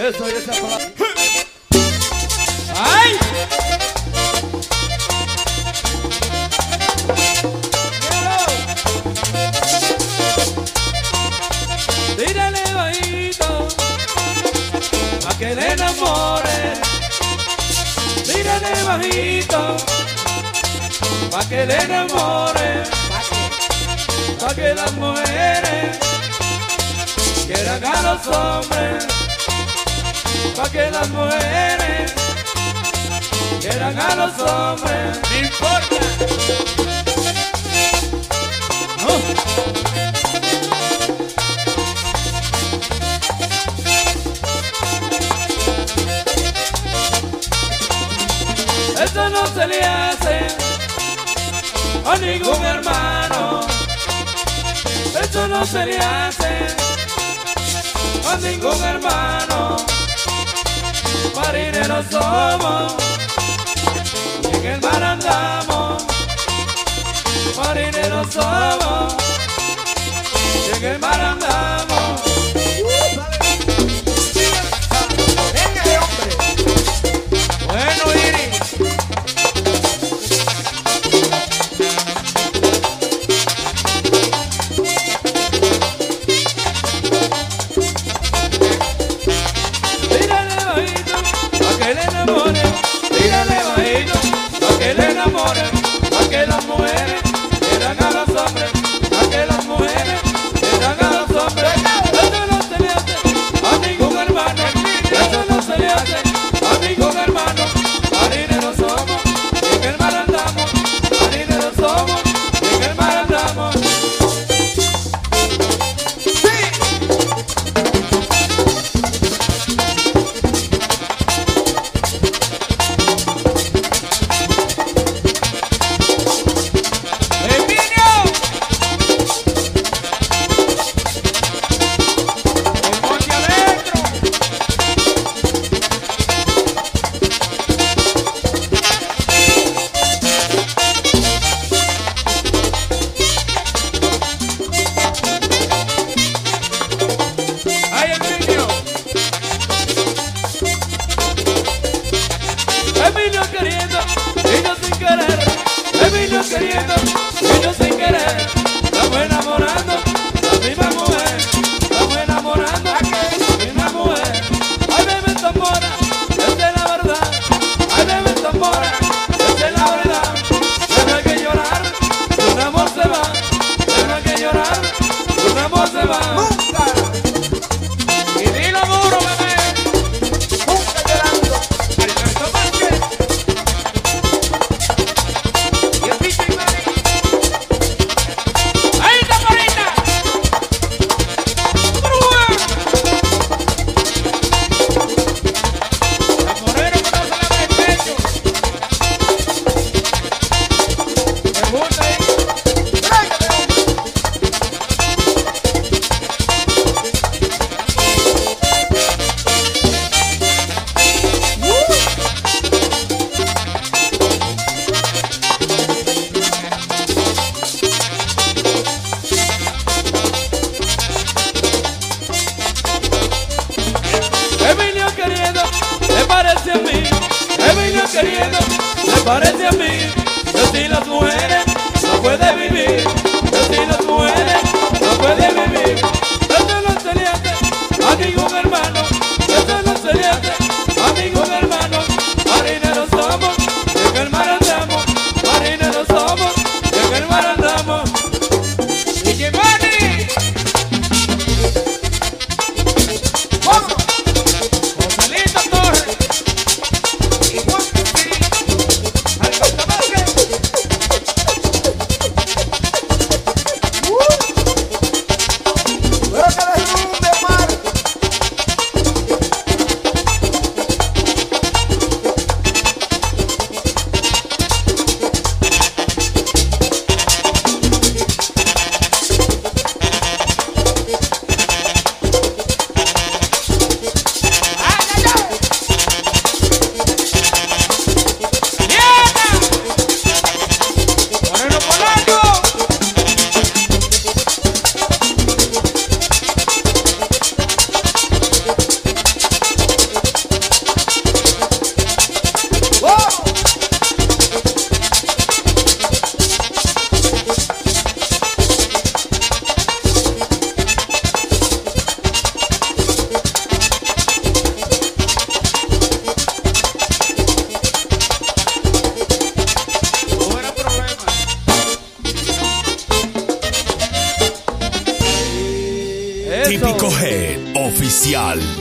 Eso es esa palabra. ¡Ay! Bajito pa' que le enamore. Tírale bajito pa' que le enamore. Pa' que las mujeres quieran a hombres pa' que las mujeres quieran a los hombres. No importa. Eso no se le hace a ningún hermano. Eso no se le hace a ningún hermano marineros somos, en el mar andamos, marineros somos, en el mar andamos. Oficial.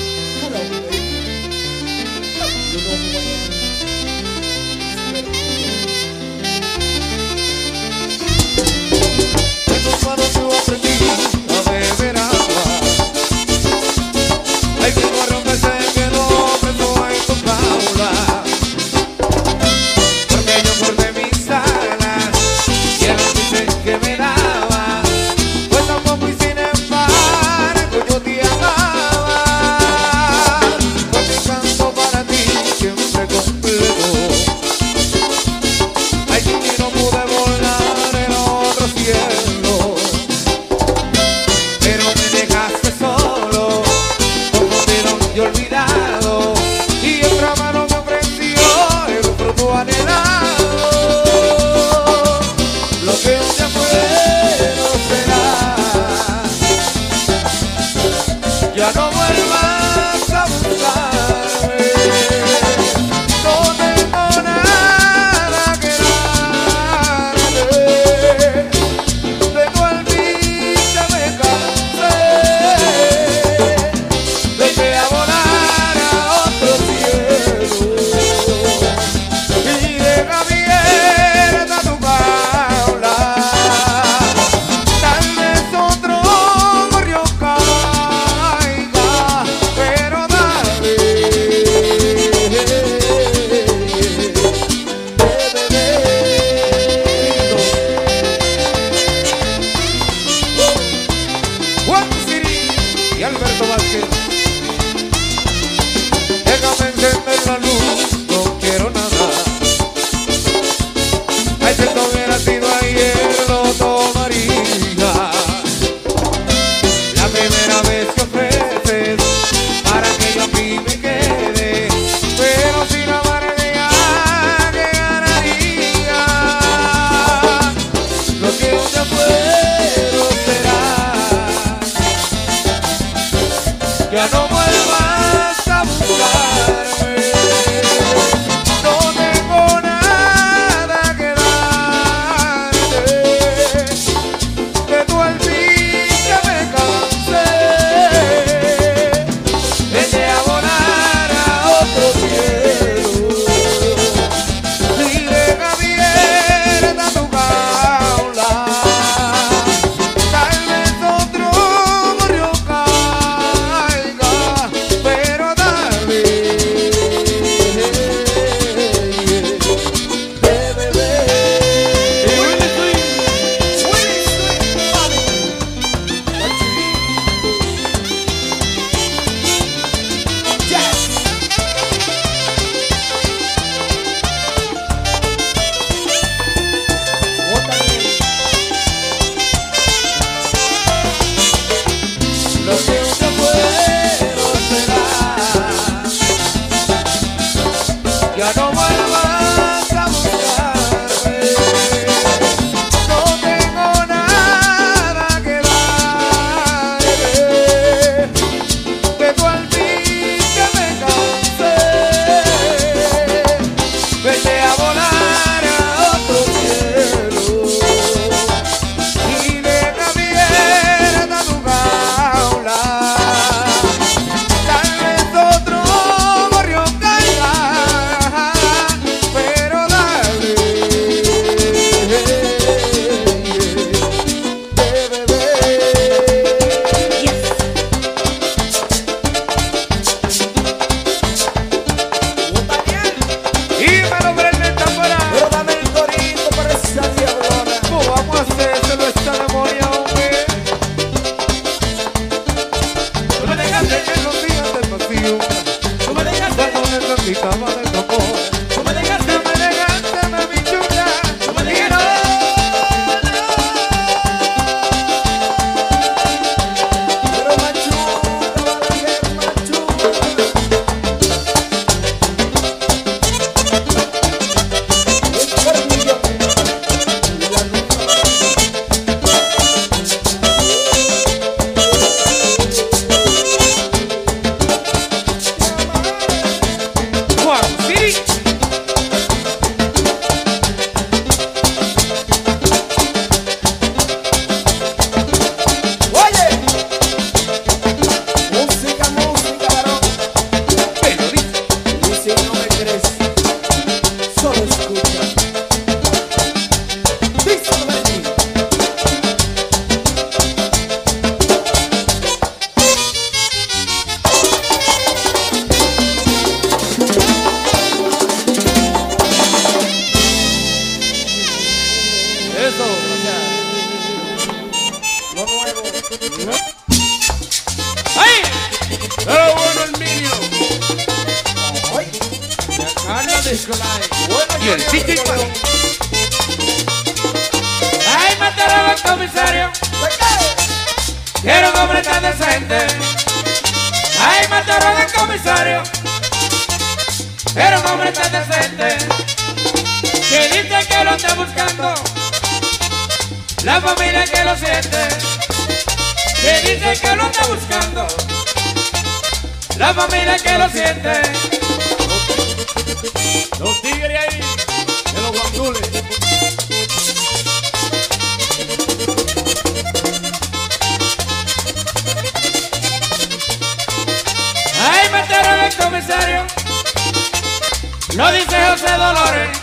José José Dolores.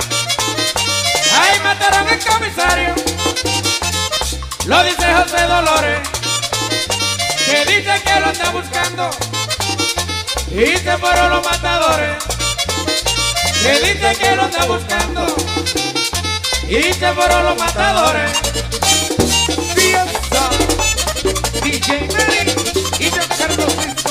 Ahí mataron al comisario. Lo dice José Dolores. Que dice que lo está buscando. Y se fueron los matadores. Que dice que lo está buscando. Y se fueron los matadores. Fiesta, DJ Nelly y te sacaron los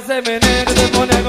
زمن دمونه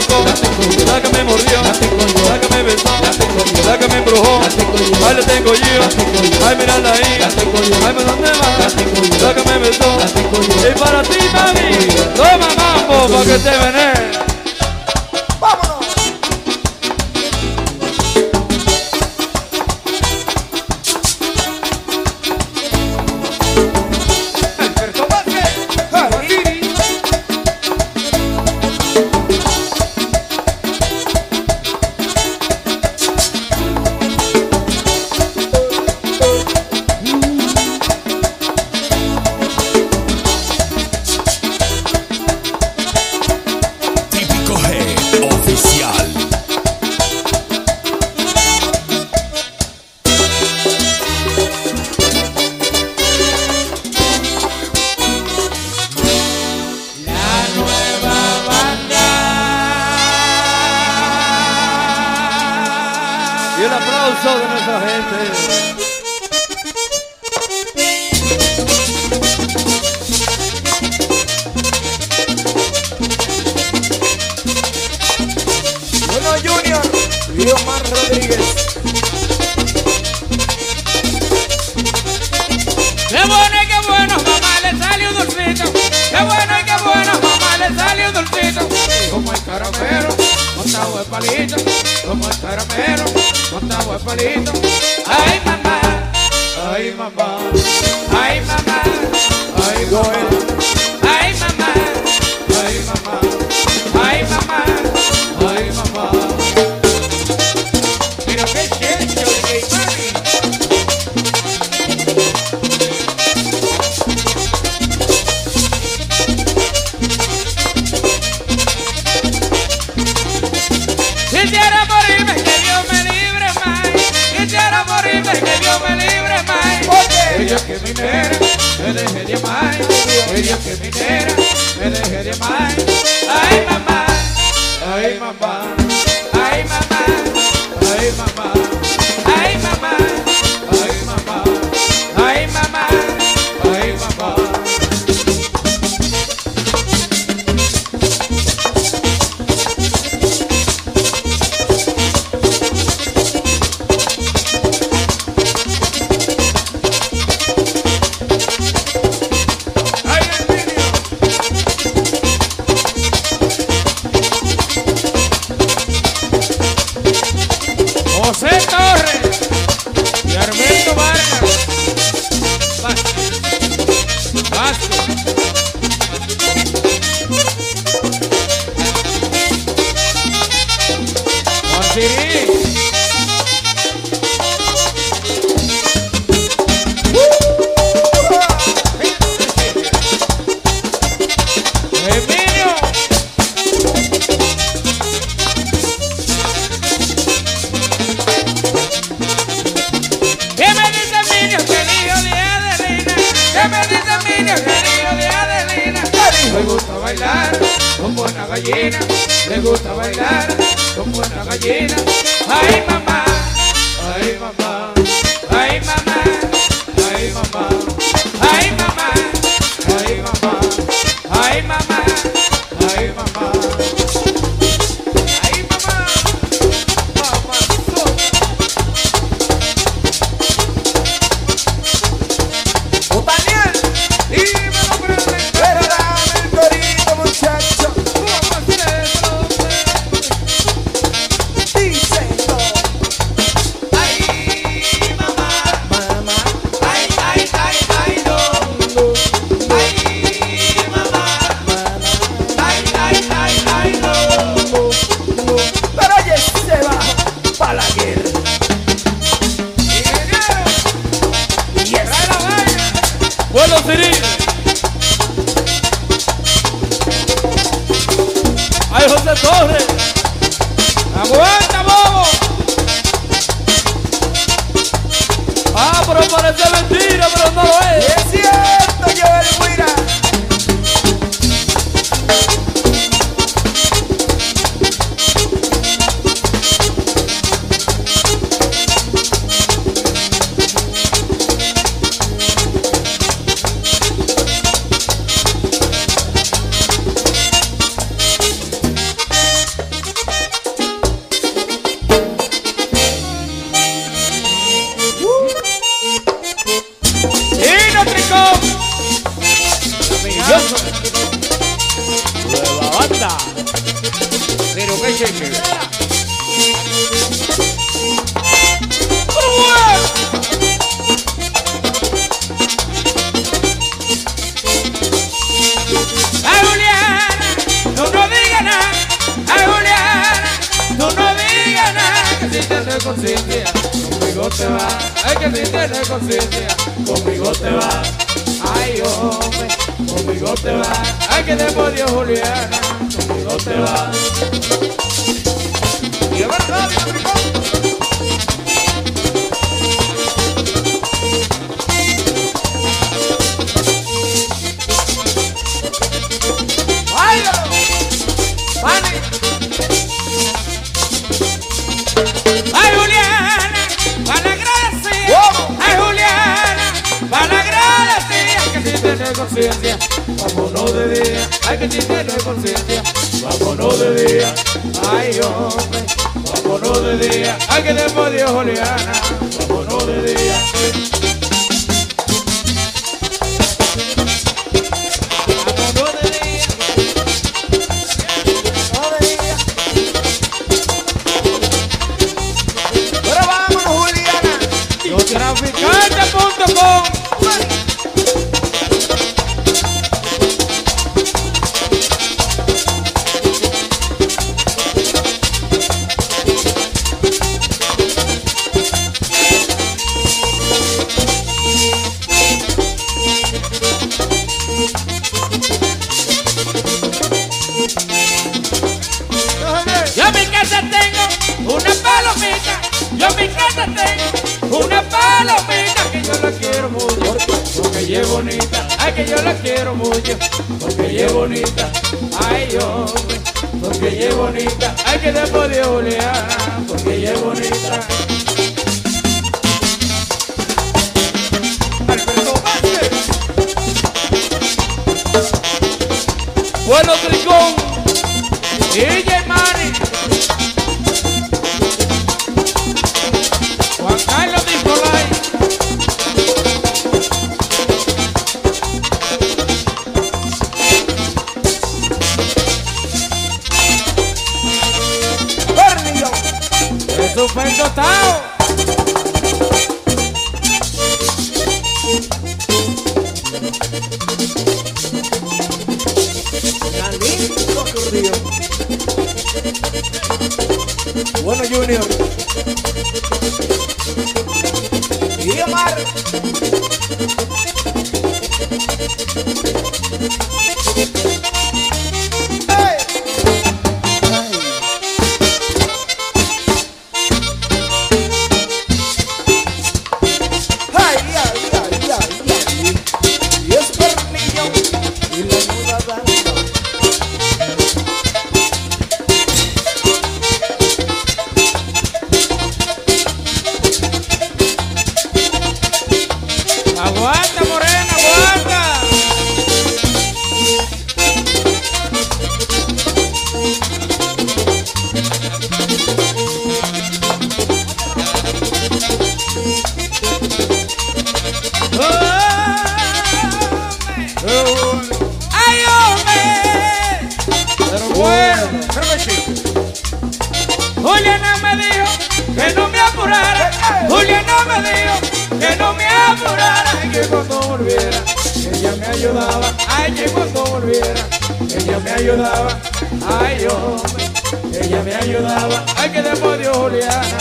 tocó, la que me mordió, la que me besó, la que me embrujó, ahí la tengo yo, ay mirala ahí, ay me dónde va, la que me besó, y para ti mami, toma mambo para que te venés. Mas, Manito. conciencia, conmigo te va, ay hombre, conmigo te va, ay que te podido Juliana, conmigo te va. Y oleana, vámonos de día. Pero vámonos, Bueno, Junior. Ella me ayudaba. Ay, que después de Juliana,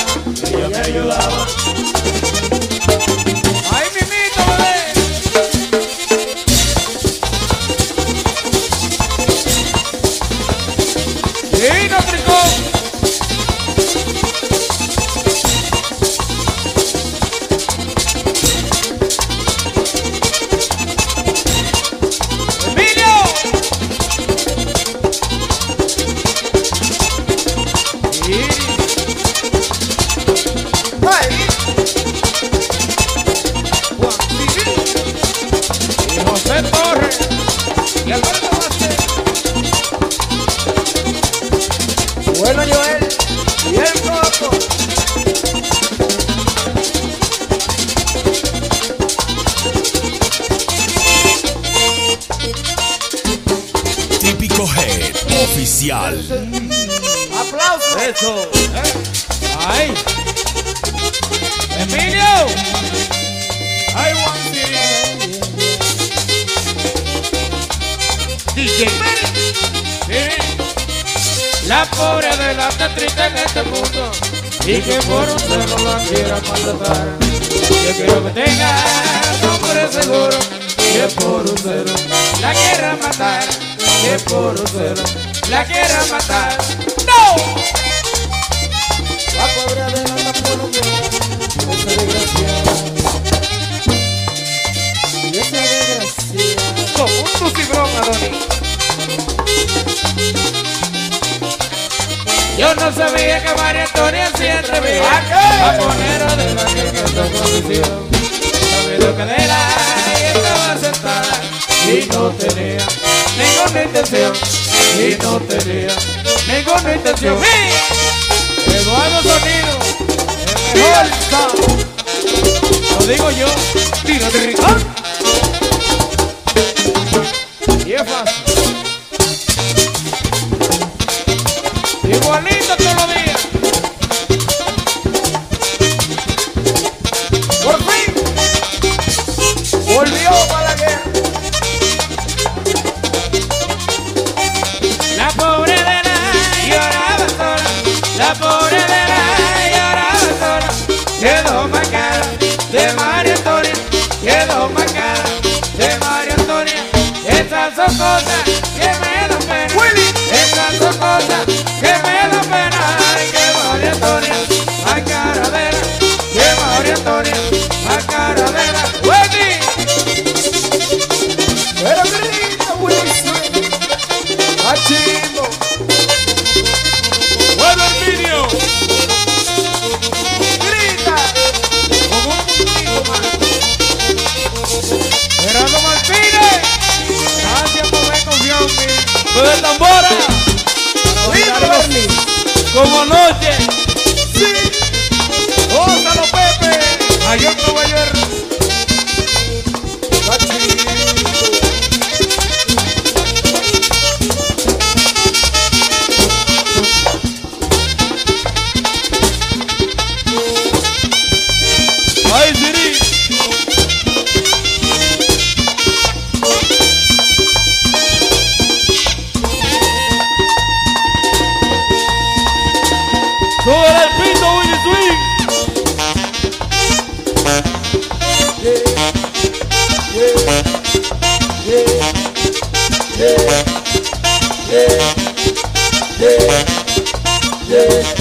y por un celo la quiera maltratar. Yo quiero que tenga nombre seguro que por un celo la quiera matar. Que por un celo la quiera matar. ¡No! La pobre Adelanta colombiana. Esa desgraciada. Y esa desgraciada. con un tucibrón, Adonis. Yo no sabía que María Antonia siempre veía ¿A qué? Japonera de la que cantó condición la y estaba sentada Y no tenía ninguna intención Y no tenía ninguna intención ¡Sí! Eduardo Sonido El mejor sound. Lo digo yo Tira de Ricardo. Y es fácil Quiero my. ¿Pero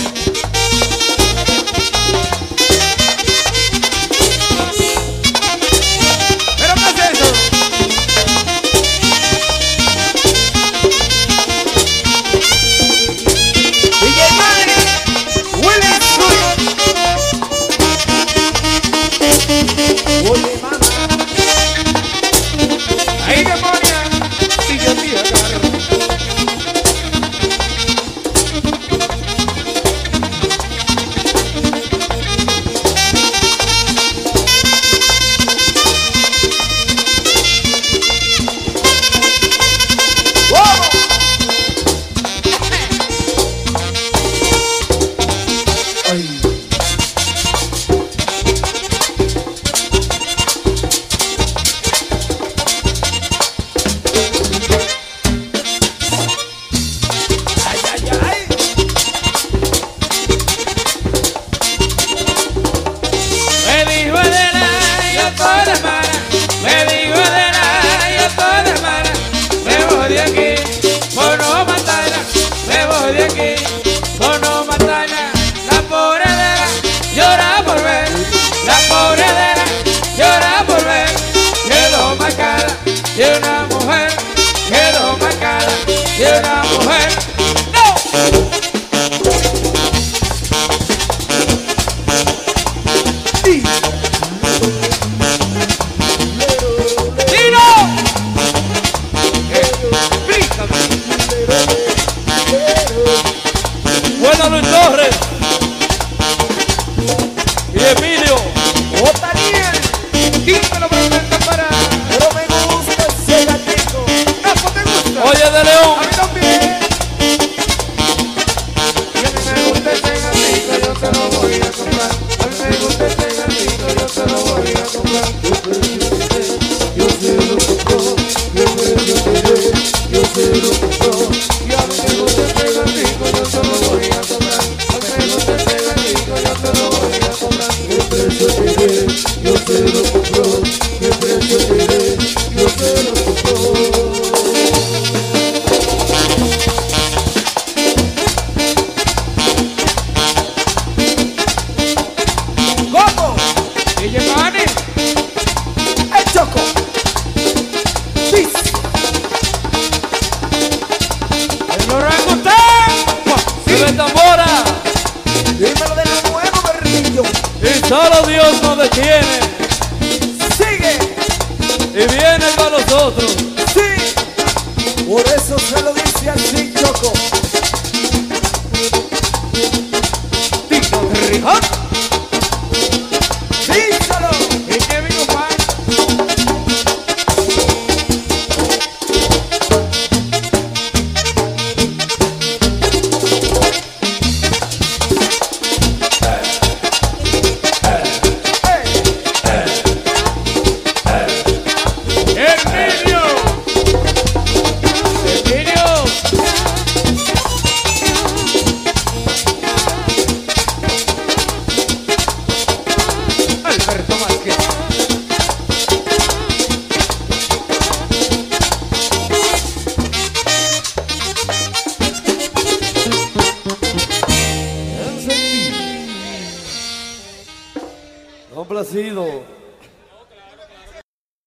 DJ